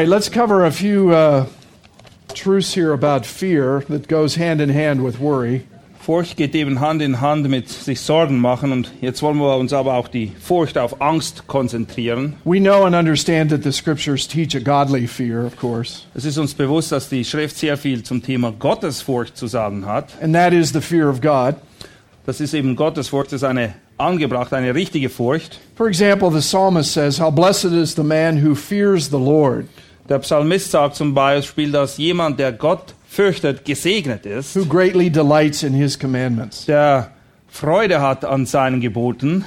Right, let's cover a few uh, truths here about fear that goes hand in hand with worry. Furcht geht eben Hand in Hand mit sich Sorgen machen und jetzt wollen wir uns aber auch die Furcht auf Angst konzentrieren. We know and understand that the scriptures teach a godly fear, of course, Es ist uns bewusst, dass die Schrift sehr viel zum Thema Gottesfurcht zu sagen hat. and that is the fear of God. Das ist eben Gottesfurcht, das ist eine angebracht, eine richtige Furcht. For example, the psalmist says, How blessed is the man who fears the Lord, Der Psalmist sagt zum Beispiel, dass jemand, der Gott fürchtet, gesegnet ist, who greatly delights in his commandments. der Freude hat an seinen Geboten.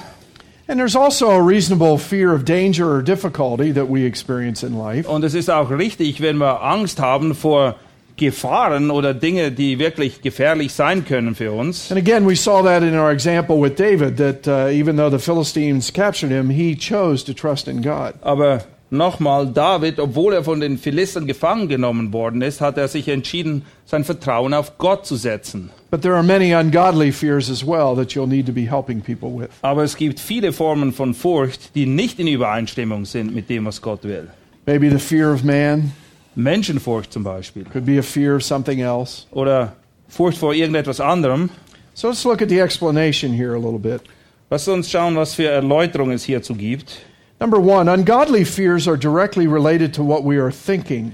And there's also a reasonable fear of danger or difficulty that we experience in life. Und es ist auch richtig, wenn wir Angst haben vor Gefahren oder Dinge, die wirklich gefährlich sein können für uns. And again, we saw that in our example with David, that uh, even though the Philistines captured him, he chose to trust in God. Aber nochmal, David, obwohl er von den Philistern gefangen genommen worden ist, hat er sich entschieden, sein Vertrauen auf Gott zu setzen. But there are many ungodly fears as well that you'll need to be helping people with. Aber es gibt viele Formen von Furcht, die nicht in Übereinstimmung sind mit dem, was Gott will. Maybe the fear of man, Menschenfurcht zum Beispiel. could be a fear of something else. Oder Furcht vor irgendetwas anderem. So let's look at the explanation here a little bit. Lass uns schauen, was für Erläuterungen es hierzu gibt. Number one, ungodly fears are directly related to what we are thinking.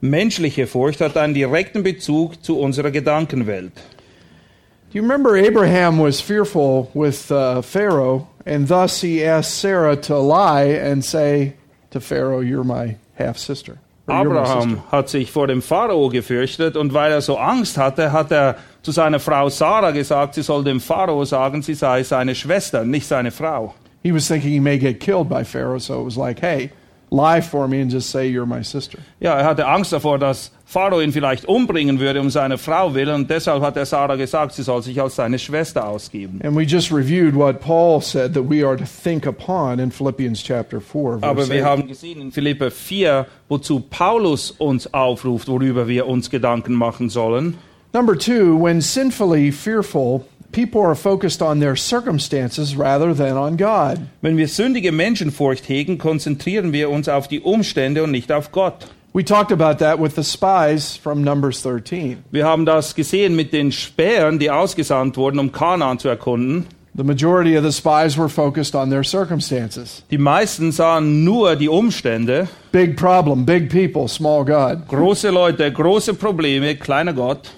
Menschliche Furcht hat einen direkten Bezug zu unserer Gedankenwelt. Do you remember Abraham was fearful with uh, Pharaoh, and thus he asked Sarah to lie and say to Pharaoh, You're my half sister. Abraham hat sich vor dem Pharao gefürchtet und weil er so Angst hatte, hat er zu seiner Frau Sarah gesagt, sie soll dem Pharao sagen, sie sei seine Schwester, nicht seine Frau. He was thinking he may get killed by Pharaoh, so it was like, Hey, lie for me and just say you're my sister. Ja, er hatte Angst davor, dass Pharao ihn vielleicht umbringen würde um seine Frau willen und deshalb hat er Sarah gesagt, sie soll sich als seine Schwester ausgeben. And we just reviewed what Paul said that we are to think upon in Philippians chapter 4. verse Aber wir 8. haben gesehen in Philippe 4, wozu Paulus uns aufruft, worüber wir uns Gedanken machen sollen. Number two, when sinfully fearful, people are focused on their circumstances rather than on God. Wenn wir sündige Menschenfurcht hegen, konzentrieren wir uns auf die Umstände und nicht auf Gott. We talked about that with the spies from Numbers 13. Wir haben das gesehen mit den Spähern, die ausgesandt wurden, um Kanaan zu erkunden. The majority of the spies were focused on their circumstances. Die meisten sahen nur die Umstände. Big problem, big people, small God. Große Leute, große Probleme, kleiner Gott.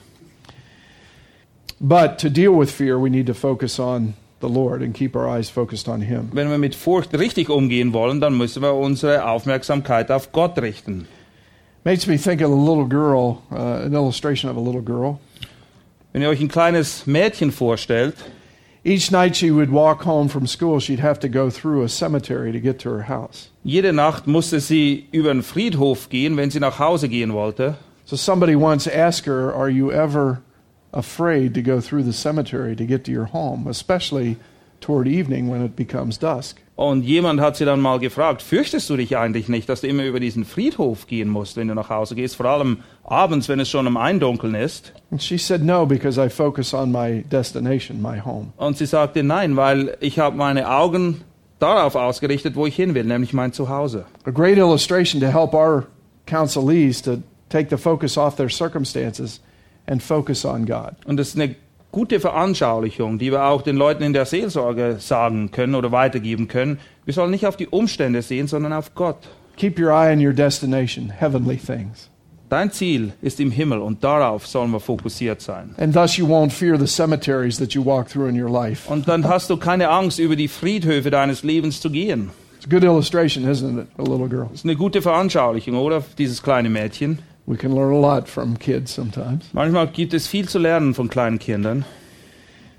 But to deal with fear, we need to focus on the Lord and keep our eyes focused on Him. Wenn wir mit Furcht richtig umgehen wollen, dann müssen wir unsere Aufmerksamkeit auf Gott richten. Makes me think of a little girl, uh, an illustration of a little girl. Wenn ihr euch ein kleines Mädchen vorstellt, Each night she would walk home from school, she'd have to go through a cemetery to get to her house. jede Nacht musste sie über den Friedhof gehen, wenn sie nach Hause gehen wollte. So somebody once asked her, Are you ever afraid to go through the cemetery to get to your home, especially toward evening when it becomes dusk? Und jemand hat sie dann mal gefragt, fürchtest du dich eigentlich nicht, dass du immer über diesen Friedhof gehen musst, wenn du nach Hause gehst, vor allem abends, wenn es schon am Eindunkeln ist? And she said, No, because I focus on my destination, my home. Und sie sagte, nein, weil ich habe meine Augen darauf ausgerichtet, wo ich hin will, nämlich mein Zuhause. A great illustration to help our counselees to take the focus off their circumstances and focus on God. Und das ist eine gute Veranschaulichung, die wir auch den Leuten in der Seelsorge sagen können oder weitergeben können. Wir sollen nicht auf die Umstände sehen, sondern auf Gott. Keep your eye on your destination, heavenly things. Dein Ziel ist im Himmel und darauf sollen wir fokussiert sein. And thus you won't fear the cemeteries that you walk through in your life. Und dann hast du keine Angst, über die Friedhöfe deines Lebens zu gehen. It's a good illustration, isn't it? A little girl. Ist eine gute Veranschaulichung, oder? Dieses kleine Mädchen. We can learn a lot from kids sometimes. Manchmal gibt es viel zu lernen von kleinen Kindern.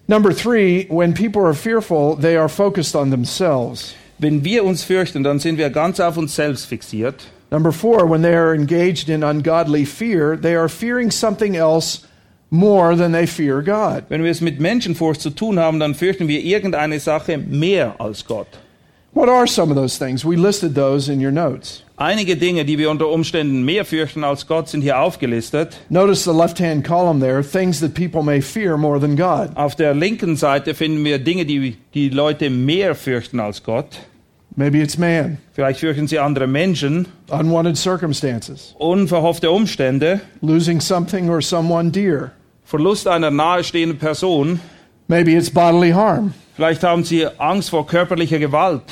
Number three, when people are fearful, they are focused on themselves. Wenn wir uns fürchten, dann sind wir ganz auf uns selbst fixiert. Number four, when they are engaged in ungodly fear, they are fearing something else more than they fear God. Wenn wir es mit Menschenfurcht zu tun haben, dann fürchten wir irgendeine Sache mehr als Gott. What are some of those things? We listed those in your notes. Einige Dinge, die wir unter Umständen mehr fürchten als Gott, sind hier aufgelistet. Notice the left hand column there things that people may fear more than God. Auf der linken Seite finden wir Dinge, die die Leute mehr fürchten als Gott. Maybe it's man, Vielleicht fürchten sie andere Menschen, unwanted circumstances, unverhoffte Umstände, losing something or someone dear. Verlust einer nahestehenden Person. Maybe it's bodily harm. Vielleicht haben sie Angst vor körperlicher Gewalt.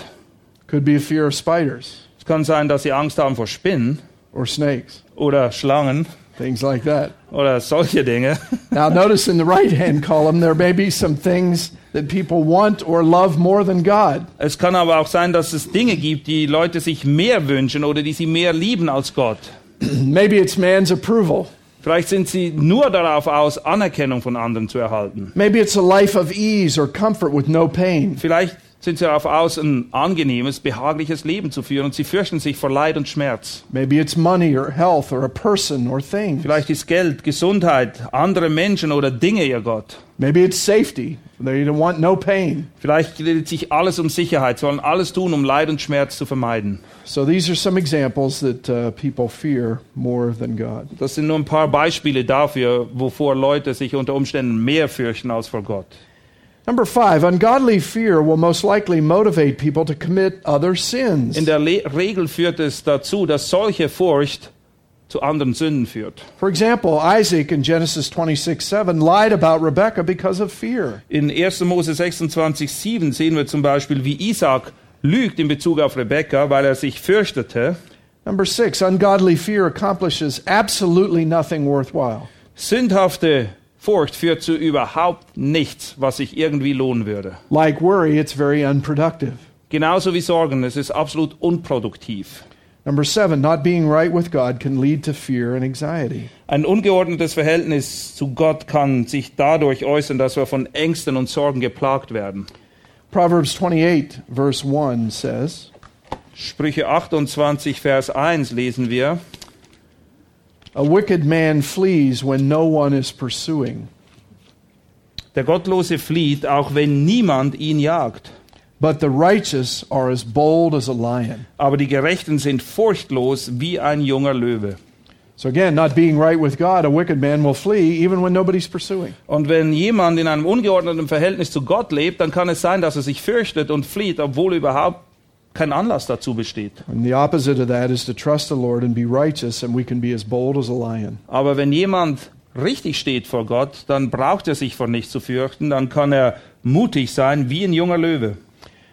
Could be a fear of spiders Es kann sein, dass sie Angst haben vor Spinnen or snakes, oder Schlangen things like that. oder solche Dinge. Now, notice in the right hand column, there may be some things that people want or love more than God. Es kann aber auch sein, dass es Dinge gibt, die Leute sich mehr wünschen oder die sie mehr lieben als Gott. Maybe it's man's approval. Vielleicht sind sie nur darauf aus, Anerkennung von anderen zu erhalten. Maybe it's a life of ease or comfort with no pain. Vielleicht sind sie darauf aus, ein angenehmes, behagliches Leben zu führen und sie fürchten sich vor Leid und Schmerz. Maybe it's money or health or a person or thing. Vielleicht ist Geld, Gesundheit, andere Menschen oder Dinge ihr Gott. Maybe it's safety. They don't want no pain. Vielleicht dreht sich alles um Sicherheit, sie wollen alles tun, um Leid und Schmerz zu vermeiden. So these are some examples that uh, people fear more than God. Das sind nur ein paar Beispiele dafür, wovor Leute sich unter Umständen mehr fürchten als vor Gott. Number five, ungodly fear will most likely motivate people to commit other sins. In der Le Regel führt es dazu, dass solche Furcht zu anderen Sünden führt. For example, Isaac in Genesis 26 7 lied about Rebekah because of fear. In 1. Mose 26, 7 sehen wir zum Beispiel, wie Isaac lügt in Bezug auf Rebekka, weil er sich fürchtete. Number six, ungodly fear accomplishes absolutely nothing worthwhile. Sündhafte Furcht führt zu überhaupt nichts, was sich irgendwie lohnen würde. Like worry, it's very unproductive. Genauso wie Sorgen, es ist absolut unproduktiv. Number seven, not being right with God can lead to fear and anxiety. Ein ungeordnetes Verhältnis zu Gott kann sich dadurch äußern, dass wir von Ängsten und Sorgen geplagt werden. Proverbs 28, verse 1 says, Sprüche 28, Vers 1 lesen wir. A wicked man flees when no one is pursuing, Der Gottlose flieht, auch wenn niemand ihn jagt. but the righteous are as bold as a lion. Aber die Gerechten sind furchtlos wie ein junger Löwe. So again, not being right with God, a wicked man will flee even when nobody's pursuing. Und wenn jemand in einem ungeordneten Verhältnis zu Gott lebt, dann kann es sein, dass er sich fürchtet und flieht, obwohl überhaupt kein Anlass dazu besteht. Aber wenn jemand richtig steht vor Gott, dann braucht er sich vor nichts zu fürchten, dann kann er mutig sein wie ein junger Löwe.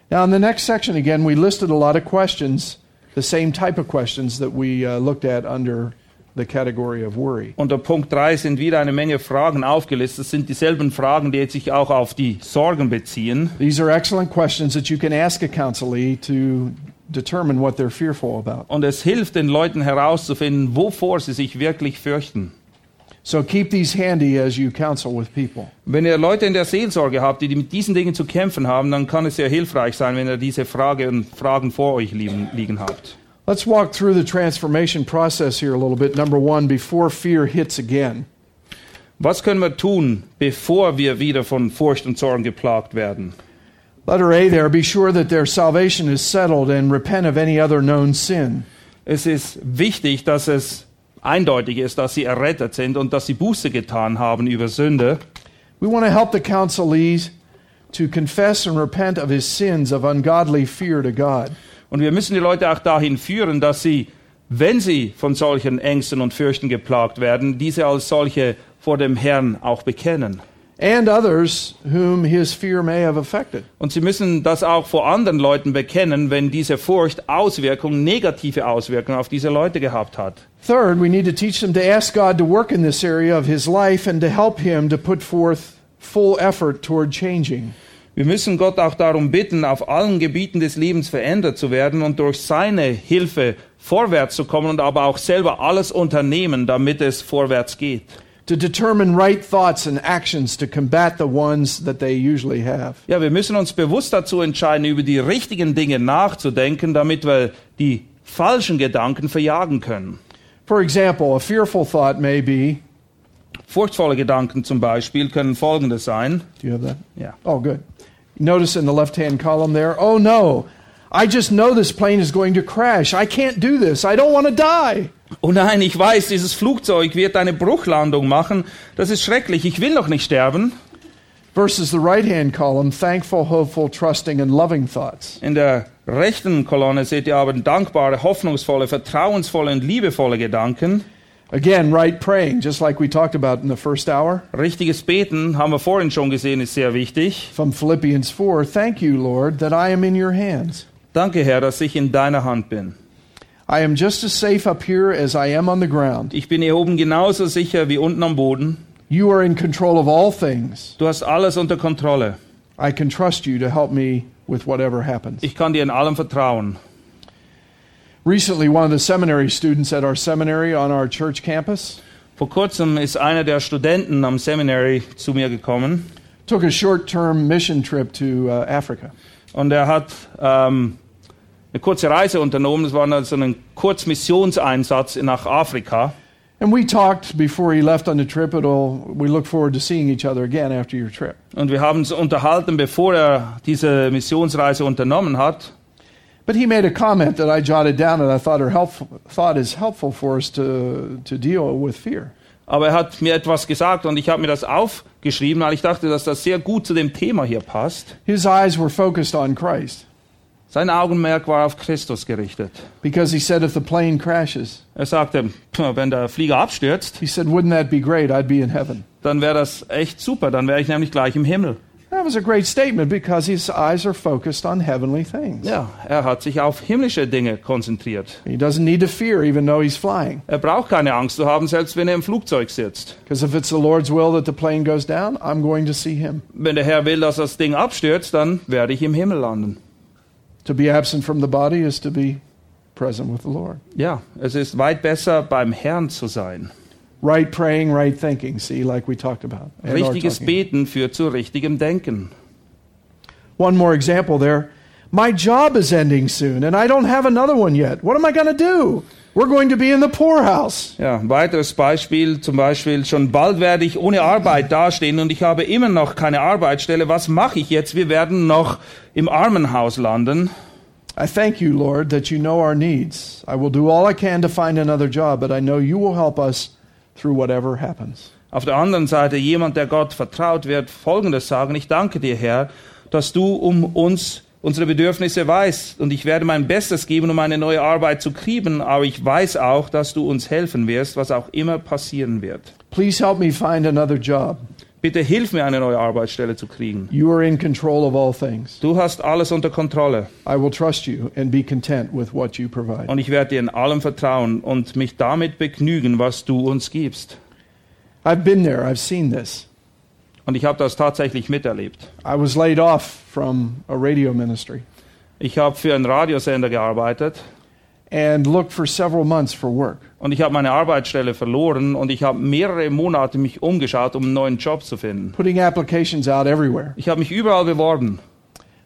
Now, in the next section, again, we listed a lot of questions, the same type of questions that we uh, looked at under the category of worry. Unter Punkt 3 sind wieder eine Menge Fragen aufgelistet. Das sind dieselben Fragen, die jetzt sich auch auf die Sorgen beziehen. These are excellent questions that you can ask a counselee to determine what they're fearful about. Und es hilft den Leuten herauszufinden, wovor sie sich wirklich fürchten. So keep these handy as you counsel with people. Wenn ihr Leute in der Seelsorge habt, die mit diesen Dingen zu kämpfen haben, dann kann es sehr hilfreich sein, wenn ihr diese Frage und Fragen vor euch liegen habt. Let's walk through the transformation process here a little bit. Number one, before fear hits again. Was können wir tun, bevor wir wieder von Furcht und Sorgen geplagt werden? Letter A there, be sure that their salvation is settled and repent of any other known sin. Es ist wichtig, dass es eindeutig ist, dass sie errettet sind und dass sie Buße getan haben über Sünde. We want to help the counselees to confess and repent of his sins of ungodly fear to God. Und wir müssen die Leute auch dahin führen, dass sie, wenn sie von solchen Ängsten und Fürchten geplagt werden, diese als solche vor dem Herrn auch bekennen. And others whom his fear may have affected. Und sie müssen das auch vor anderen Leuten bekennen, wenn diese Furcht Auswirkungen, negative Auswirkungen auf diese Leute gehabt hat. Third, we need to teach them to ask God to work in this area of his life and to help him to put forth full effort toward changing. Wir müssen Gott auch darum bitten, auf allen Gebieten des Lebens verändert zu werden und durch seine Hilfe vorwärts zu kommen und aber auch selber alles unternehmen, damit es vorwärts geht. To determine right thoughts and actions to combat the ones that they usually have. Ja, wir müssen uns bewusst dazu entscheiden, über die richtigen Dinge nachzudenken, damit wir die falschen Gedanken verjagen können. For example, a fearful thought may be Furchtvolle Gedanken zum Beispiel können folgende sein. Do you have that? Ja. Oh, good. Notice in the left hand column there, oh no, I just know this plane is going to crash. I can't do this. I don't want to die. Oh nein, ich weiß, dieses Flugzeug wird eine Bruchlandung machen. Das ist schrecklich. Ich will noch nicht sterben. Versus the right hand column, thankful, hopeful, trusting, and loving thoughts. In der rechten Kolonne seht ihr aber dankbare, hoffnungsvolle, vertrauensvolle und liebevolle Gedanken. Again, right praying, just like we talked about in the first hour. Richtiges Beten, haben wir vorhin schon gesehen, ist sehr wichtig. From Philippians 4 Thank you, Lord, that I am in your hands. Danke, Herr, dass ich in deiner Hand bin. I am just as safe up here as I am on the ground. Ich bin hier oben genauso sicher wie unten am Boden. You are in control of all things. Du hast alles unter Kontrolle. I can trust you to help me with whatever happens. Ich kann dir in allem vertrauen. Recently, one of the seminary students at our seminary on our church campus Vor kurzem ist einer der Studenten am Seminary zu mir gekommen took a short term mission trip to uh, Africa. und er hat ähm, eine kurze Reise unternommen. Das war also ein Kurzmissionseinsatz nach Afrika. And we talked before he left on the trip. It'll, we look forward to seeing each other again after your trip. Und wir haben uns unterhalten, bevor er diese Missionsreise unternommen hat. But he made a comment that I jotted down that I thought, are helpful, thought is helpful for us to, to deal with fear. Aber er hat mir etwas gesagt und ich habe mir das aufgeschrieben, weil ich dachte, dass das sehr gut zu dem Thema hier passt. His eyes were focused on Christ Sein Augenmerk war auf Christus gerichtet. because he said, if the plane crashes, Er sagte, "Pff, wenn der Flieger abstürzt, he said, wouldn't that be great? I'd be in heaven. dann wäre das echt super, dann wäre ich nämlich gleich im Himmel. That was a great statement because his eyes are focused on heavenly things. Ja, er hat sich auf himmlische Dinge konzentriert. He doesn't need to fear even though he's flying. Er braucht keine Angst zu haben, selbst wenn er im Flugzeug sitzt. Because if it's the Lord's will that the plane goes down, I'm going to see him. Wenn der Herr will, dass das Ding abstürzt, dann werde ich im Himmel landen. To be absent from the body is to be present with the Lord. Ja, es ist weit besser, beim Herrn zu sein. Right praying, right thinking, see, like we talked about. Richtiges. Beten führt zu richtigem Denken. One more example there. My job is ending soon, and I don't have another one yet. What am I going to do? We're going to be in the poorhouse. Ja, weiteres Beispiel, zum Beispiel, schon bald werde ich ohne Arbeit dastehen und ich habe immer noch keine Arbeitsstelle. Was mache ich jetzt? Wir werden noch im Armenhaus landen. I thank you, Lord, that you know our needs. I will do all I can to find another job, but I know you will help us through whatever happens. Auf der anderen Seite, jemand, der Gott vertraut, wird Folgendes sagen. Ich danke dir, Herr, dass du um uns unsere Bedürfnisse weißt und ich werde mein Bestes geben, um eine neue Arbeit zu kriegen, aber ich weiß auch, dass du uns helfen wirst, was auch immer passieren wird. Please help me find another job. Bitte hilf mir, eine neue Arbeitsstelle zu kriegen. You are in control of all things. Du hast alles unter Kontrolle I will trust you and be content with what you provide. und ich werde dir in allem vertrauen und mich damit begnügen, was du uns gibst. I've been there, I've seen this. Und ich habe das tatsächlich miterlebt. I was laid off from a radio ministry Ich habe für einen Radiosender gearbeitet and looked for several months for work. und ich habe meine Arbeitsstelle verloren und ich habe mehrere Monate mich umgeschaut, um einen neuen Job zu finden. putting applications out everywhere. Ich habe mich überall beworben.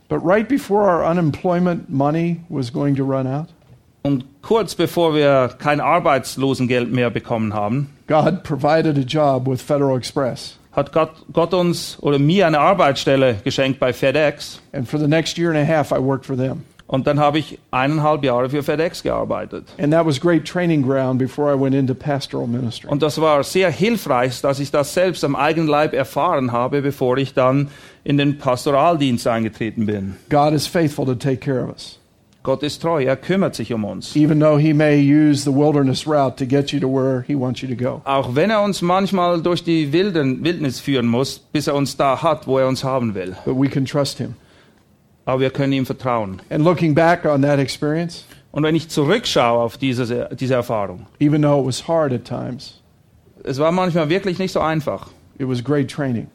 But right before our unemployment money was going to run out, Und kurz bevor wir kein Arbeitslosengeld mehr bekommen haben, God provided a job with Federal Express. hat Gott, Gott uns oder mir eine Arbeitsstelle geschenkt bei FedEx. And for the next year and a half, I worked for them. Und dann habe ich eineinhalb Jahre für FedEx gearbeitet. And that was great training ground before I went into pastoral ministry. Und das war sehr hilfreich, dass ich das selbst am eigenen Leib erfahren habe, bevor ich dann in den Pastoraldienst eingetreten bin. God is faithful to take care of us. Gott ist treu, er kümmert sich um uns. Even though He may use the wilderness route to get you to where He wants you to go. Auch wenn er uns manchmal durch die Wilden, Wildnis führen muss, bis er uns da hat, wo er uns haben will. But we can trust Him. Aber wir können ihm vertrauen. And looking back on that experience, Und wenn ich zurückschaue auf diese, diese Erfahrung, even though it was hard at times, es war manchmal wirklich nicht so einfach. it was great training.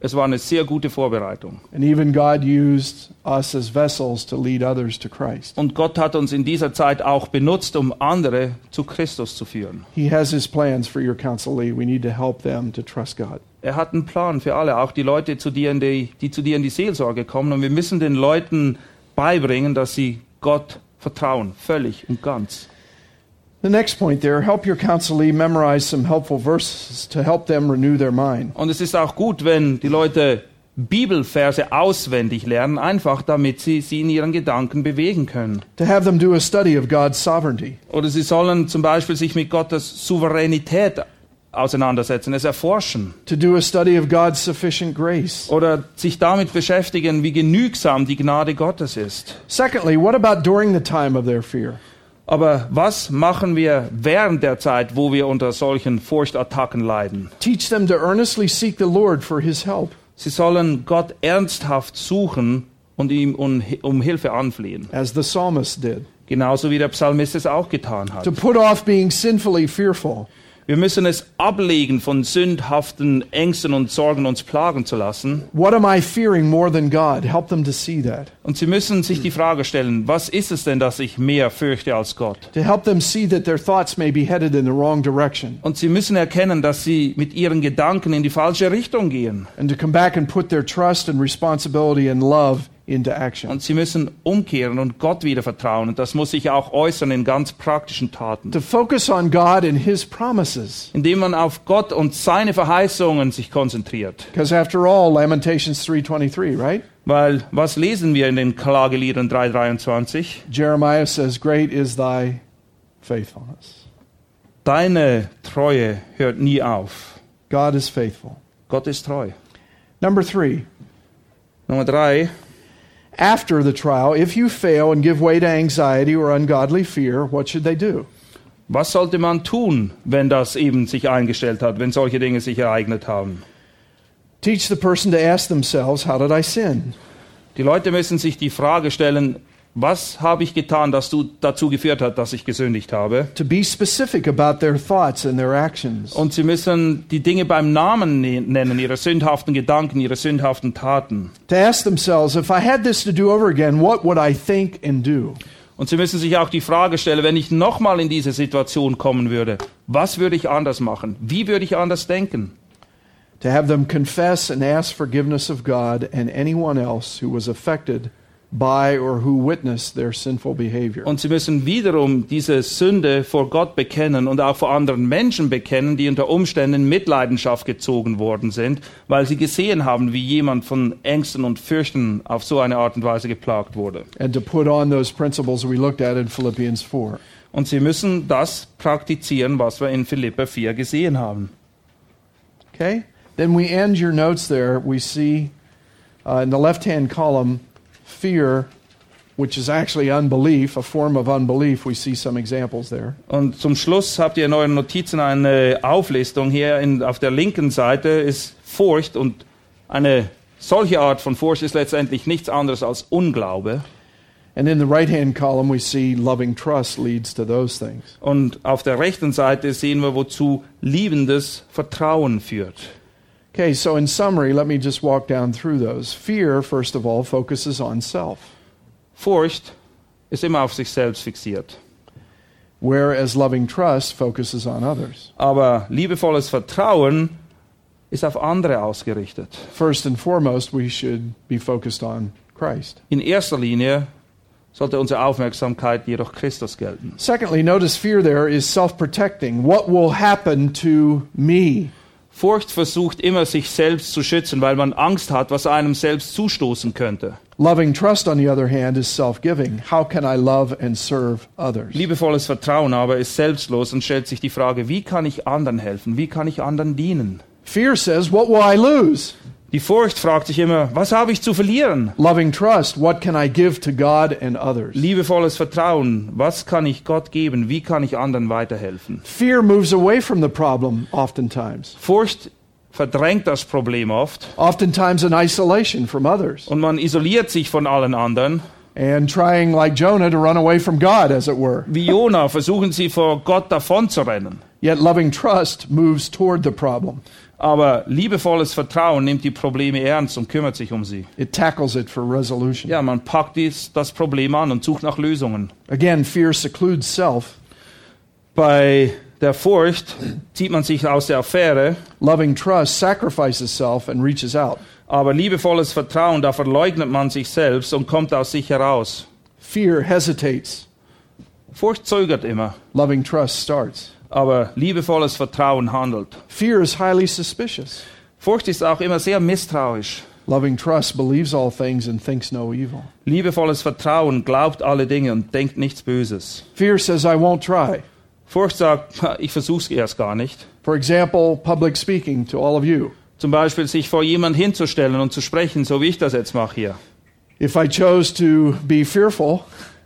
Es war eine sehr gute Vorbereitung. And even God used us as vessels to lead others to Christ. Und Gott hat uns in dieser Zeit auch benutzt, um andere zu Christus zu führen. He has His plans for your counselee. We need to help them to trust God. Er hat einen Plan für alle, auch die Leute, zu dir in die, die zu dir in die Seelsorge kommen. Und wir müssen den Leuten beibringen, dass sie Gott Vertrauen, völlig und ganz. The next point there help your counselee memorize some helpful verses to help them renew their mind. Und es ist auch gut, wenn die Leute Bibelverse auswendig lernen, einfach damit sie sie in ihren Gedanken bewegen können. To have them do a study of God's sovereignty. Oder sie sollen zum Beispiel sich mit Gottes Souveränität auseinandersetzen, es erforschen. To do a study of God's sufficient grace. Oder sich damit beschäftigen, wie genügsam die Gnade Gottes ist. Secondly, what about during the time of their fear? Aber was machen wir während der Zeit, wo wir unter solchen Furchtattacken leiden? Teach them to earnestly seek the Lord for his help. Sie sollen Gott ernsthaft suchen und ihm um, um Hilfe anflehen. as the psalmist did. Genauso wie der Psalmist es auch getan hat. To put off being sinfully fearful. Wir müssen es ablegen, von sündhaften Ängsten und Sorgen uns plagen zu lassen. What am I fearing more than God? Help them to see that. Und sie müssen sich die Frage stellen, was ist es denn, dass ich mehr fürchte als Gott? To help them see that their thoughts may be headed in the wrong direction. Und sie müssen erkennen, dass sie mit ihren Gedanken in die falsche Richtung gehen. And to come back and put their trust and responsibility and love into action. Und sie müssen umkehren und Gott wieder vertrauen. Und das muss sich auch äußern in ganz praktischen Taten. To focus on God and His promises. Indem man auf Gott und seine Verheißungen sich konzentriert. Because after all, Lamentations 3.23, right? Weil was lesen wir in den Klageliedern 3,23? Jeremiah says, Great is thy faithfulness. Deine Treue hört nie auf. God is faithful. Gott ist treu. Number three, Nummer drei. After the trial, if you fail and give way to anxiety or ungodly fear, what should they do? Was sollte man tun, wenn das eben sich eingestellt hat, wenn solche Dinge sich ereignet haben? Teach the person to ask themselves, How did I sin? Die Leute müssen sich die Frage stellen, was habe ich getan, das du dazu geführt hat, dass ich gesündigt habe? To be specific about their thoughts and their actions. Und sie müssen die Dinge beim Namen ne- nennen, ihre sündhaften Gedanken, ihre sündhaften Taten. To ask themselves, If I had this to do over again, what would I think and do? Und sie müssen sich auch die Frage stellen, wenn ich nochmal in diese Situation kommen würde, was würde ich anders machen? Wie würde ich anders denken? To have them confess and ask forgiveness of God and anyone else who was affected by or who witnessed their sinful behavior. Und sie müssen wiederum diese Sünde vor Gott bekennen und auch vor anderen Menschen bekennen, die unter Umständen in Mitleidenschaft gezogen worden sind, weil sie gesehen haben, wie jemand von Ängsten und Fürchten auf so eine Art und Weise geplagt wurde. and to put on those principles we looked at in Philippians 4. Und sie müssen das praktizieren, was wir in Philippa 4 gesehen haben. Okay? Then we end your notes there. We see uh, in the left hand column fear, which is actually unbelief, a form of unbelief. We see some examples there. Und zum Schluss habt ihr in euren Notizen eine Auflistung. Hier in, auf der linken Seite ist Furcht und eine solche Art von Furcht ist letztendlich nichts anderes als Unglaube. And in the right hand column, we see loving trust leads to those things. Und auf der rechten Seite sehen wir, wozu liebendes Vertrauen führt. Okay, so in summary, let me just walk down through those. Fear, first of all, focuses on self, Furcht ist immer auf sich selbst fixiert. whereas loving trust focuses on others. Aber liebevolles Vertrauen ist auf andere ausgerichtet. First and foremost, we should be focused on Christ. In erster Linie sollte unsere Aufmerksamkeit jedoch Christus gelten. Secondly, notice fear there is self protecting. What will happen to me? Furcht versucht immer, sich selbst zu schützen, weil man Angst hat, was einem selbst zustoßen könnte. Loving trust, on the other hand, is self giving. How can I love and serve others? Liebevolles Vertrauen aber ist selbstlos und stellt sich die Frage, wie kann ich anderen helfen? Wie kann ich anderen dienen? Fear says, What will I lose? Die Furcht fragt sich immer, was habe ich zu verlieren? Loving trust, what can I give to God and others? Liebevolles Vertrauen, was kann ich Gott geben? Wie kann ich anderen weiterhelfen? Fear moves away from the problem, oftentimes, Furcht verdrängt das Problem oft oftentimes in isolation from others, und man isoliert sich von allen anderen. and trying, like Jonah, to run away from God, as it were. Wie Jona versuchen sie vor Gott davonzurennen. Yet loving trust moves toward the problem, Aber liebevolles Vertrauen nimmt die Probleme ernst und kümmert sich um sie. it tackles it for resolution. Ja, man packt dies, das Problem an und sucht nach Lösungen. Again, fear secludes self. Bei der Furcht zieht man sich aus der Affäre, Loving trust sacrifices self and reaches out. aber liebevolles Vertrauen, da verleugnet man sich selbst und kommt aus sich heraus. Fear hesitates Furcht zögert immer, loving trust starts. Aber liebevolles Vertrauen handelt. Fear is highly suspicious. Furcht ist auch immer sehr misstrauisch. Loving trust believes all things and thinks no evil. Liebevolles Vertrauen glaubt alle Dinge und denkt nichts Böses. Fear says, I won't try. Furcht sagt, "Ha, ich versuch's erst gar nicht. For example, public speaking to all of you. Zum Beispiel sich vor jemand hinzustellen und zu sprechen, so wie ich das jetzt mache hier. If I chose to be fearful,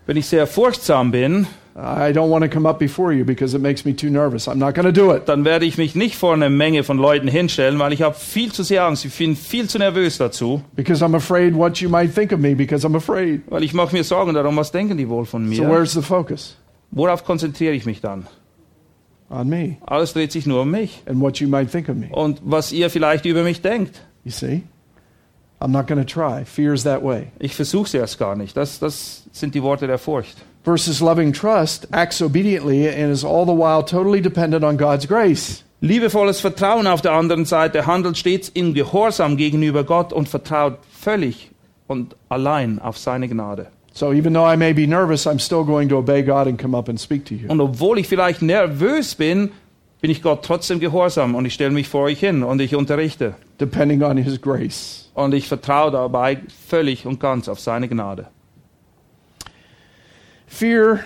Wenn ich sehr furchtsam bin, I don't want to come up before you because it makes me too nervous. I'm not going to do it. dann werde ich mich nicht vor eine Menge von Leuten hinstellen, weil ich habe viel zu sehr Angst. Ich bin viel zu nervös dazu, Because I'm afraid what you might think of me because I'm afraid. weil ich mache mir Sorgen darum, was denken die wohl von So mir. where's the focus? Worauf konzentriere ich mich dann? On me Alles dreht sich nur um mich and what you might think of me. und was ihr vielleicht über mich denkt. You see? I'm not going to try. Fear's that way. Ich versuche es erst gar nicht. Das, das sind die Worte der Furcht. Versus loving trust acts obediently and is all the while totally dependent on God's grace. Liebevolles Vertrauen auf der anderen Seite handelt stets in Gehorsam gegenüber Gott und vertraut völlig und allein auf seine Gnade. So even though I may be nervous, I'm still going to obey God and come up and speak to you. Und obwohl ich vielleicht nervös bin, bin ich Gott trotzdem gehorsam und ich stelle mich vor euch hin und ich unterrichte. depending on His grace. Und ich vertraue dabei völlig und ganz auf seine Gnade. Fear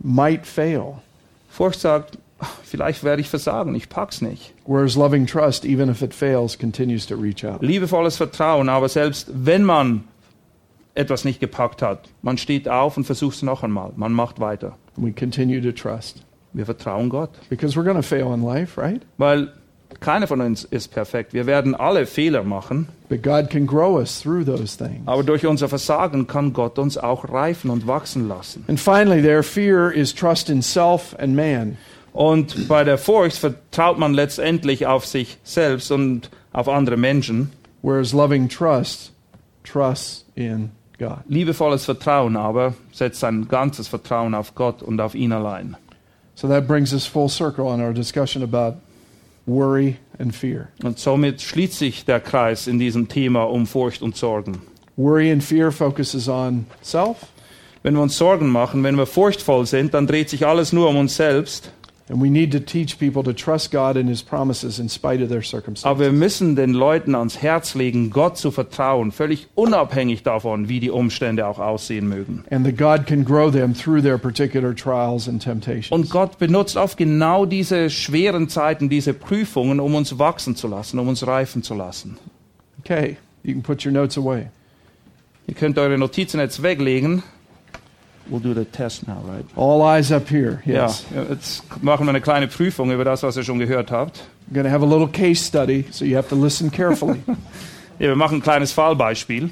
might fail, Furcht sagt, vielleicht werde ich versagen, ich pack's nicht. whereas loving trust, even if it fails, continues to reach out. Liebevolles Vertrauen, aber selbst wenn man etwas nicht gepackt hat, man steht auf und versucht es noch einmal. Man macht weiter. We continue to trust Wir vertrauen Gott. because we're going to fail in life, right? Weil keiner von uns ist perfekt. Wir werden alle Fehler machen, But God can grow us through those things. aber durch unser Versagen kann Gott uns auch reifen und wachsen lassen. And finally, their fear is trust in self and man. Und bei der Furcht vertraut man letztendlich auf sich selbst und auf andere Menschen. Whereas loving trust trusts in God. Liebevolles Vertrauen aber setzt sein ganzes Vertrauen auf Gott und auf ihn allein. So that brings us full circle on our discussion about worry and fear. Und somit schließt sich der Kreis in diesem Thema um Furcht und Sorgen. Worry and fear focuses on self, Wenn wir uns Sorgen machen, wenn wir furchtvoll sind, dann dreht sich alles nur um uns selbst. And we need to teach people to trust God and His promises in spite of their circumstances. Aber wir müssen den Leuten ans Herz legen, Gott zu vertrauen, völlig unabhängig davon, wie die Umstände auch aussehen mögen. and that God can grow them through their particular trials and temptations. Und Gott benutzt oft genau diese schweren Zeiten, diese Prüfungen, um uns wachsen zu lassen, um uns reifen zu lassen. okay, you can put your notes away. Ihr könnt eure Notizen jetzt weglegen. We'll do the test now, right? All eyes up here. Yes. Ja, jetzt machen wir eine kleine Prüfung über das, was ihr schon gehört habt. I'm going to have a little case study, so you have to listen carefully. Ja, wir machen ein kleines Fallbeispiel.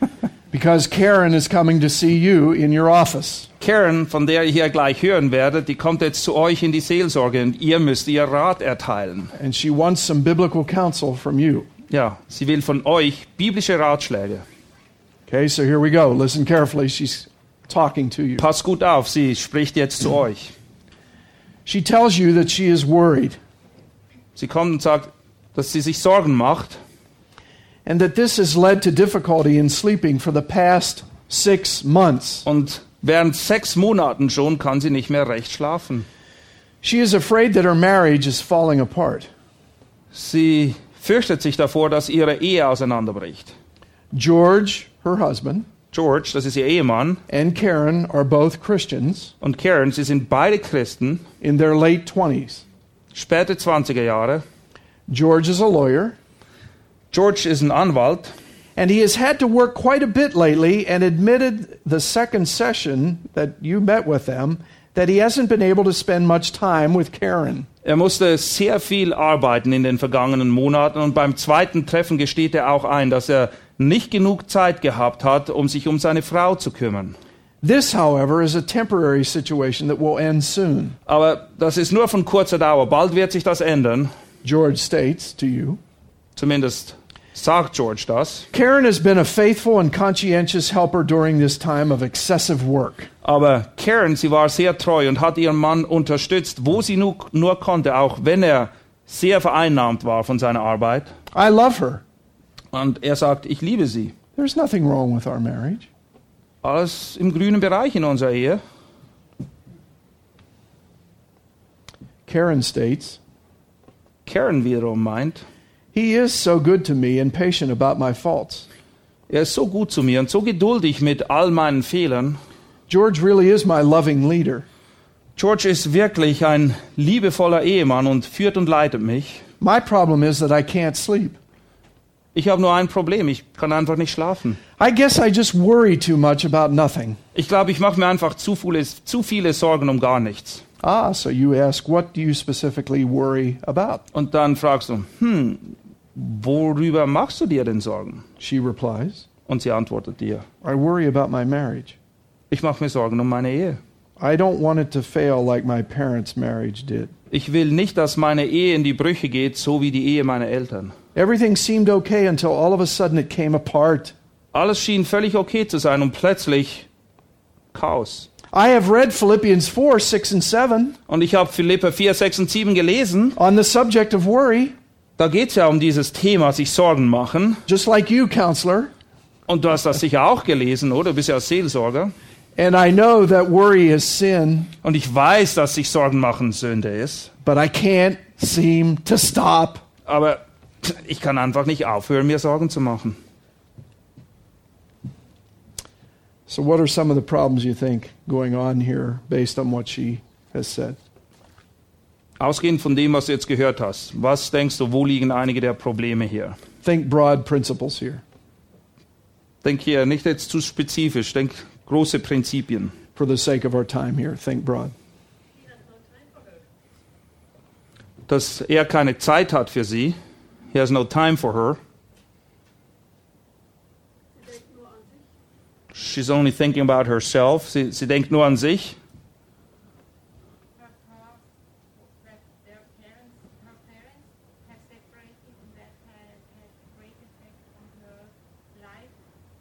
because Karen is coming to see you in your office. Karen, von der ihr hier gleich hören werdet, die kommt jetzt zu euch in die Seelsorge und ihr müsst ihr Rat erteilen. And she wants some biblical counsel from you. Ja, sie will von euch biblische Ratschläge. Okay, so here we go. Listen carefully. She's talking to you. Passt gut auf, sie spricht jetzt zu euch. She tells you that she is worried Sie kommt und sagt, dass sie sich Sorgen macht and that this has led to difficulty in sleeping for the past six months. und während sechs Monaten schon kann sie nicht mehr recht schlafen. She is afraid that her marriage is falling apart. Sie fürchtet sich davor, dass ihre Ehe auseinanderbricht. George, her husband, George, das ist ihr Ehemann, and Karen are both Christians und Karen, sie sind beide Christen, in their late 20s. späte 20er Jahre. George is a lawyer, George ist ein Anwalt and he has had to work quite a bit lately and admitted the second session that you met with them that he hasn't been able to spend much time with Karen. Er musste sehr viel arbeiten in den vergangenen Monaten und beim zweiten Treffen gesteht er auch ein, dass er nicht genug Zeit gehabt hat, um sich um seine Frau zu kümmern. This, however, is a temporary situation that will end soon. Aber das ist nur von kurzer Dauer. Bald wird sich das ändern. George states to you. Zumindest sagt George das. Karen has been a faithful and conscientious helper during this time of excessive work. Aber Karen, sie war sehr treu und hat ihren Mann unterstützt, wo sie nur, nur konnte, auch wenn er sehr vereinnahmt war von seiner Arbeit. I love her. Und er sagt, ich liebe sie. There's nothing wrong with our marriage. Alles im grünen Bereich in unserer Ehe. Karen states, Karen wiederum meint, He is so good to me and patient about my faults. er ist so gut zu mir und so geduldig mit all meinen Fehlern. George really is my loving leader. George ist wirklich ein liebevoller Ehemann und führt und leitet mich. My problem is that I can't sleep. Ich habe nur ein Problem, ich kann einfach nicht schlafen. I guess I just worry too much about nothing. Ich glaube, ich mache mir einfach zu viele, zu viele Sorgen um gar nichts. Ah, so you ask, what do you specifically worry about? Und dann fragst du, hm, worüber machst du dir denn Sorgen? She replies, Und sie antwortet dir, I worry about my marriage. ich mache mir Sorgen um meine Ehe. I don't want it to fail like my parents' marriage did. Ich will nicht, dass meine Ehe in die Brüche geht, so wie die Ehe meiner Eltern. Everything seemed okay until all of a sudden it came apart. Alles schien völlig okay zu sein und plötzlich Chaos. I have read Philippians 4, 6, and 7 Und ich habe Philipper 4, 6 und 7 gelesen. on the subject of worry, Da geht es ja um dieses Thema, sich Sorgen machen. just like you, counselor. Und du hast das sicher auch gelesen, oder? Du bist ja Seelsorger. And I know that worry is sin, Und ich weiß, dass sich Sorgen machen Sünde ist. but I can't seem to stop. Aber ich kann einfach nicht aufhören, mir Sorgen zu machen. So, what are some of the problems you think going on here based on what she has said? Ausgehend von dem, was du jetzt gehört hast, was denkst du, wo liegen einige der Probleme hier? Think broad principles here. Denk hier nicht jetzt zu spezifisch, denk große Prinzipien. For the sake of our time here, think broad. Dass er keine Zeit hat für sie. He has no time for her. She's only thinking about herself. Sie, sie denkt nur an sich. her past, that their parents, her parents have separated and that had, had a great effect on her life,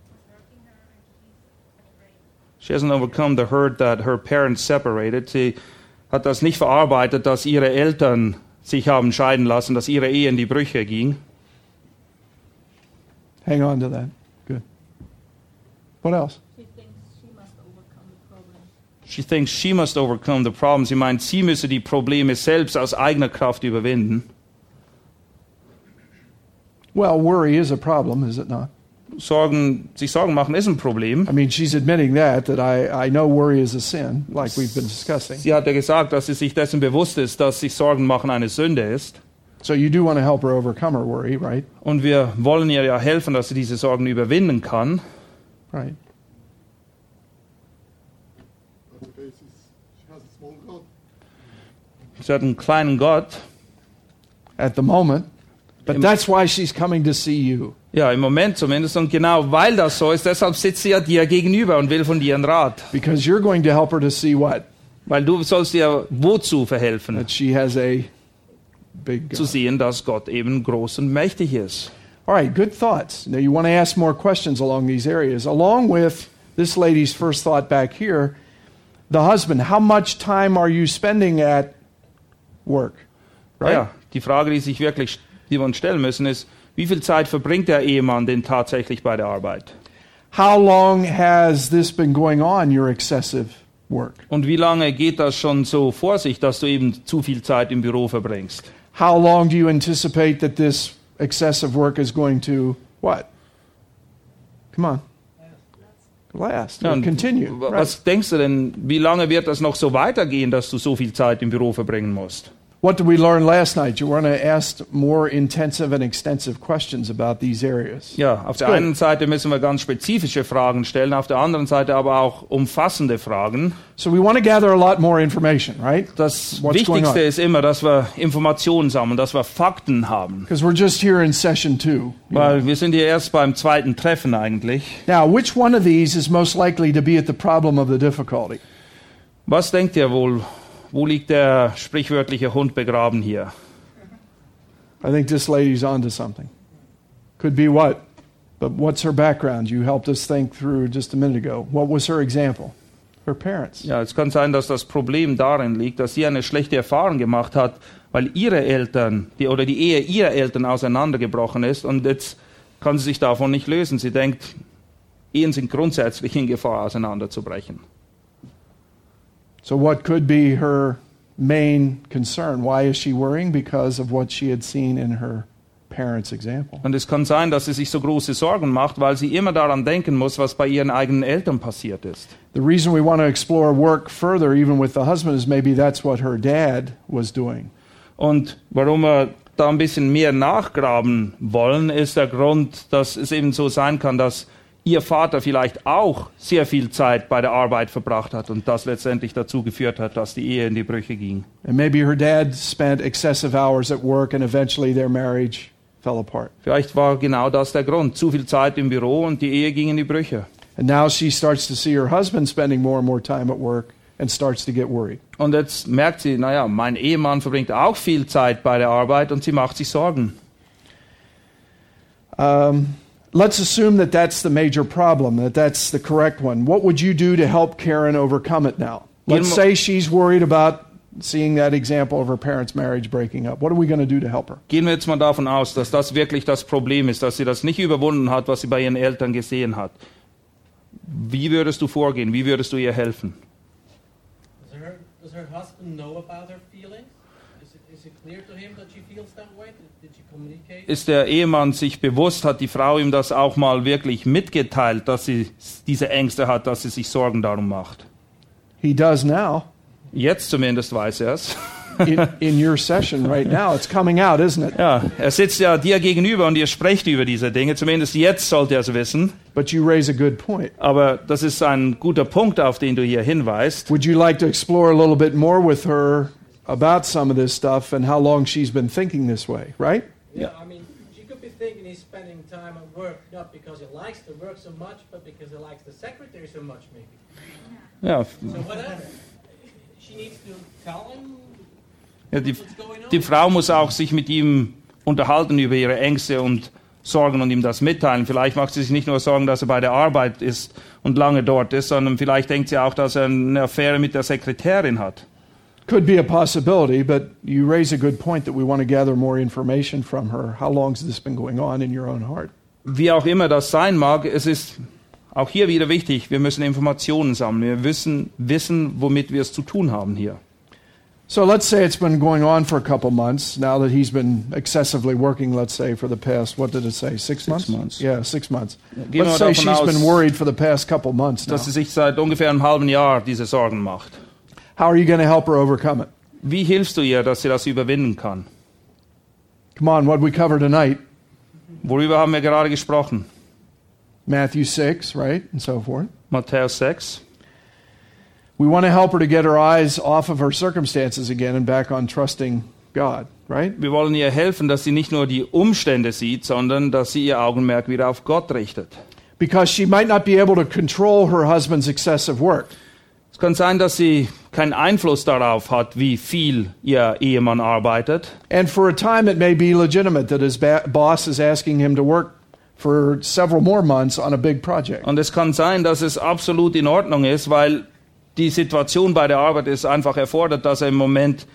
was hurting her and she's afraid. She hasn't overcome the hurt that her parents separated. Sie hat das nicht verarbeitet, dass ihre Eltern sich haben scheiden lassen, dass ihre Ehe in die Brüche ging. Hang on to that. Good. What else? She thinks she must overcome the problem. Sie meint, sie müsse die Probleme selbst aus eigener Kraft überwinden. Well, worry is a problem, is it not? Sorgen, sich Sorgen machen ist ein Problem. I mean, she's admitting that, that I, I know worry is a sin, like we've been discussing. Sie hat ja gesagt, dass sie sich dessen bewusst ist, dass sich Sorgen machen eine Sünde ist. So you do want to help her overcome her worry, right? Und wir wollen ihr ja helfen, dass sie diese Sorgen überwinden kann. Right. Sie hat einen kleinen Gott. At the moment. But that's why she's coming to see you. Ja, im Moment zumindest. Und genau weil das so ist, deshalb sitzt sie ja dir gegenüber und will von dir einen Rat. Because you're going to help her to see what? Weil du sollst ihr wozu verhelfen? That she has a big Zu God. sehen, dass Gott eben groß und mächtig ist. All right, good thoughts. Now you want to ask more questions along these areas. Along with this lady's first thought back here, the husband, how much time are you spending at work? Right? Ja, die Frage, die sich wirklich, die wir uns stellen müssen, ist, wie viel Zeit verbringt der Ehemann denn tatsächlich bei der Arbeit? How long has this been going on, your excessive work? Und wie lange geht das schon so vor sich, dass du eben zu viel Zeit im Büro verbringst? How long do you anticipate that this excessive work is going to what? Come on. Last. Ja, continue. wa- Right. Was denkst du denn, wie lange wird das noch so weitergehen, dass du so viel Zeit im Büro verbringen musst? What did we learn last night? You want to ask more intensive and extensive questions about these areas. Ja, auf der einen Seite müssen wir ganz spezifische Fragen stellen, auf der anderen Seite aber auch umfassende Fragen. So we want to gather a lot more information, right? Das What's Wichtigste ist immer, dass wir Informationen sammeln, dass wir Fakten haben. Because we're just here in session two. Weil wir sind hier erst beim zweiten Treffen eigentlich. Now, which one of these is most likely to be at the problem of the difficulty? Was denkt ihr wohl, wo liegt der sprichwörtliche Hund begraben hier? I think this lady's onto something. Could be what? But what's her background? You helped us think through just a minute ago. What was her example? Her parents. Ja, es kann sein, dass das Problem darin liegt, dass sie eine schlechte Erfahrung gemacht hat, weil ihre Eltern die, oder die Ehe ihrer Eltern auseinandergebrochen ist und jetzt kann sie sich davon nicht lösen. Sie denkt, Ehen sind grundsätzlich in Gefahr, auseinanderzubrechen. So, what could be her main concern. Why is she worrying? Because of what she had seen in her. Und es kann sein, dass sie sich so große Sorgen macht, weil sie immer daran denken muss, was bei ihren eigenen Eltern passiert ist. The reason we want to explore work further, even with the husband, is maybe that's what her dad was doing. Und warum wir da ein bisschen mehr nachgraben wollen, ist der Grund, dass es eben so sein kann, dass ihr Vater vielleicht auch sehr viel Zeit bei der Arbeit verbracht hat und das letztendlich dazu geführt hat, dass die Ehe in die Brüche ging. And maybe her dad spent excessive hours at work and eventually their marriage fell apart. Vielleicht war genau das der Grund. Zu viel Zeit im Büro und die Ehe ging in die Brüche. And now she starts to see her husband spending more and more time at work and starts to get worried. Und jetzt merkt sie, naja, mein Ehemann verbringt auch viel Zeit bei der Arbeit und sie macht sich Sorgen. Um, let's assume that that's the major problem, that that's the correct one. What would you do to help Karen overcome it now? Let's Gilmo- say she's worried about seeing that example of her parents' marriage breaking up. What are we going to do to help her? Gehen wir jetzt mal davon aus, dass das wirklich das Problem ist, dass sie das nicht überwunden hat, was sie bei ihren Eltern gesehen hat. Wie würdest du vorgehen? Wie würdest du ihr helfen? Does her, does her husband know about her Ist der Ehemann sich bewusst, hat die Frau ihm das auch mal wirklich mitgeteilt, dass sie diese Ängste hat, dass sie sich Sorgen darum macht? He does now. Jetzt zumindest weiß er es. In, in your session right now, it's coming out, isn't it? Ja, er sitzt ja dir gegenüber und ihr sprecht über diese Dinge. Zumindest jetzt sollte er es wissen. But you raise a good point. Aber das ist ein guter Punkt, auf den du hier hinweist. Would you like to explore a little bit more with her about some of this stuff and how long she's been thinking this way, right? Yeah, I mean, she could be thinking he's spending time at work not because he likes the work so much, but because he likes the secretary so much, maybe. Ja, So whatever. She needs to tell him ja die, die Frau muss auch sich mit ihm unterhalten über ihre Ängste und Sorgen und ihm das mitteilen. Vielleicht macht sie sich nicht nur Sorgen, dass er bei der Arbeit ist und lange dort ist, sondern vielleicht denkt sie auch, dass er eine Affäre mit der Sekretärin hat. Could be a possibility, but you raise a good point that we want to gather more information from her. How long has this been going on in your own heart? Wie auch immer das sein mag, es ist auch hier wieder wichtig, wir müssen Informationen sammeln. Wir müssen wissen, womit wir es zu tun haben hier. So let's say it's been going on for a couple months now that he's been excessively working, let's say, for the past, what did it say, six, months? months. Yeah, six months. Gehen let's say she's been aus- worried for the past couple months now. Dass sie sich seit ungefähr einem halben Jahr diese Sorgen macht. How are you going to help her overcome it? Wie hilfst du ihr, dass sie das überwinden kann? Come on, what we cover tonight? Worüber haben wir gerade gesprochen? Matthew 6, right? And so forth. Matthäus 6. We want to help her to get her eyes off of her circumstances again and back on trusting God, right? Wir wollen ihr helfen, dass sie nicht nur die Umstände sieht, sondern dass sie ihr Augenmerk wieder auf Gott richtet. Because she might not be able to control her husband's excessive work. Es kann sein, dass sie keinen Einfluss darauf hat, wie viel ihr Ehemann arbeitet. And for a time, it may be legitimate that his boss is asking him to work for several more months on a big project. Und es kann sein, dass es absolut in Ordnung ist, weil die Situation bei der Arbeit ist einfach erfordert, dass er im Moment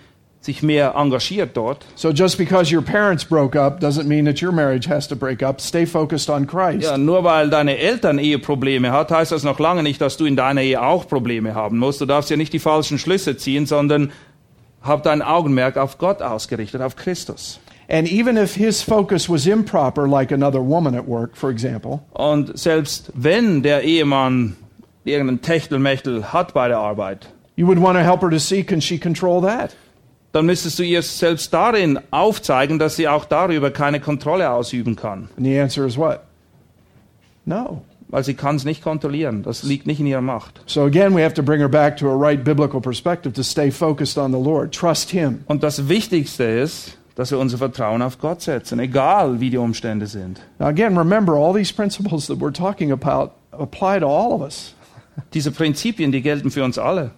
sich mehr engagiert dort. So just because your parents broke up doesn't mean that your marriage has to break up. Stay focused on Christ. Ja, nur weil deine Eltern Eheprobleme hat, heißt das noch lange nicht, dass du in deiner Ehe auch Probleme haben musst. Du darfst ja nicht die falschen Schlüsse ziehen, sondern hab dein Augenmerk auf Gott ausgerichtet, auf Christus. And even if his focus was improper, like another woman at work, for example, Und selbst wenn der Ehemann irgendeinen Techtelmechtel hat bei der Arbeit, you would want to help her to see can she control that? Dann müsstest du ihr selbst darin aufzeigen, dass sie auch darüber keine Kontrolle ausüben kann. And the answer is what? No. Weil sie kann es nicht kontrollieren. Das liegt nicht in ihrer Macht. So again, we have to bring her back to a right biblical perspective to stay focused on the Lord. Trust him. Und das Wichtigste ist, dass wir unser Vertrauen auf Gott setzen, egal wie die Umstände sind. Now again, remember all these principles that we're talking about apply to all of us. Diese Prinzipien, die gelten für uns alle.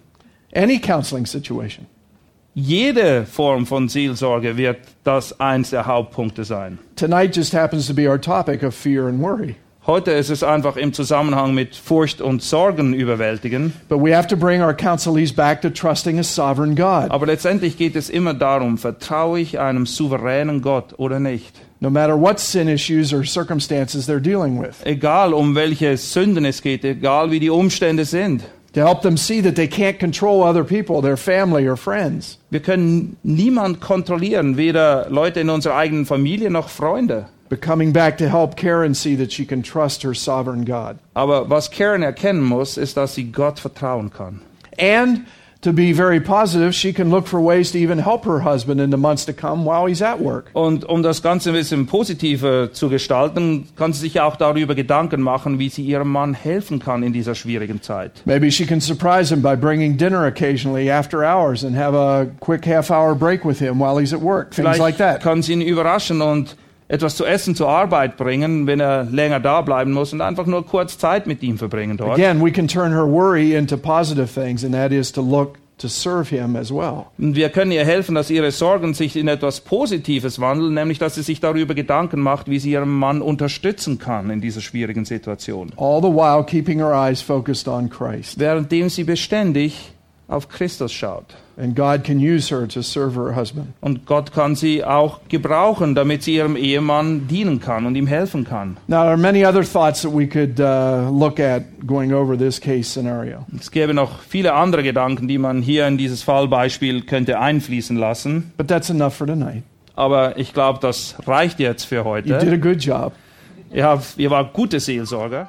Any counseling situation. Jede Form von Seelsorge wird das eins der Hauptpunkte sein. Tonight just happens to be our topic of fear and worry. Heute ist es einfach im Zusammenhang mit Furcht und Sorgen überwältigen. But we have to bring our counselees back to trusting a sovereign God. Aber letztendlich geht es immer darum, vertraue ich einem souveränen Gott oder nicht. No matter what sin issues or circumstances they're dealing with. Egal um welche Sünden es geht, egal wie die Umstände sind. To help them see that they can't control other people, their family or friends. Wir können niemand kontrollieren, weder Leute in unserer eigenen Familie noch Freunde. But coming back to help Karen see that she can trust her sovereign God. Aber was Karen erkennen muss, ist, dass sie Gott vertrauen kann. And to be very positive, she can look for ways to even help her husband in the months to come while he's at work. Und um das Ganze ein bisschen positiver zu gestalten, kann sie sich auch darüber Gedanken machen, wie sie ihrem Mann helfen kann in dieser schwierigen Zeit. Maybe she can surprise him by bringing dinner occasionally after hours and have a quick half hour break with him while he's at work. Things Vielleicht like that. kann sie ihn überraschen und etwas zu essen zur Arbeit bringen, wenn er länger da bleiben muss und einfach nur kurz Zeit mit ihm verbringen dort. Again, we can turn her worry into positive things, and that is to look to serve him as well. Und wir können ihr helfen, dass ihre Sorgen sich in etwas Positives wandeln, nämlich dass sie sich darüber Gedanken macht, wie sie ihren Mann unterstützen kann in dieser schwierigen Situation. All the while keeping her eyes focused on Christ. Währenddem sie beständig auf Christus schaut. And God can use her to serve her husband. Und Gott kann sie auch gebrauchen, damit sie ihrem Ehemann dienen kann und ihm helfen kann. Now, there are many other thoughts that we could uh, look at going over this case scenario. Es gäbe noch viele andere Gedanken, die man hier in dieses Fallbeispiel könnte einfließen lassen. But that's enough for tonight. Aber ich glaube, das reicht jetzt für You did heute. a good job. Ihr, habt, ihr wart gute Seelsorger.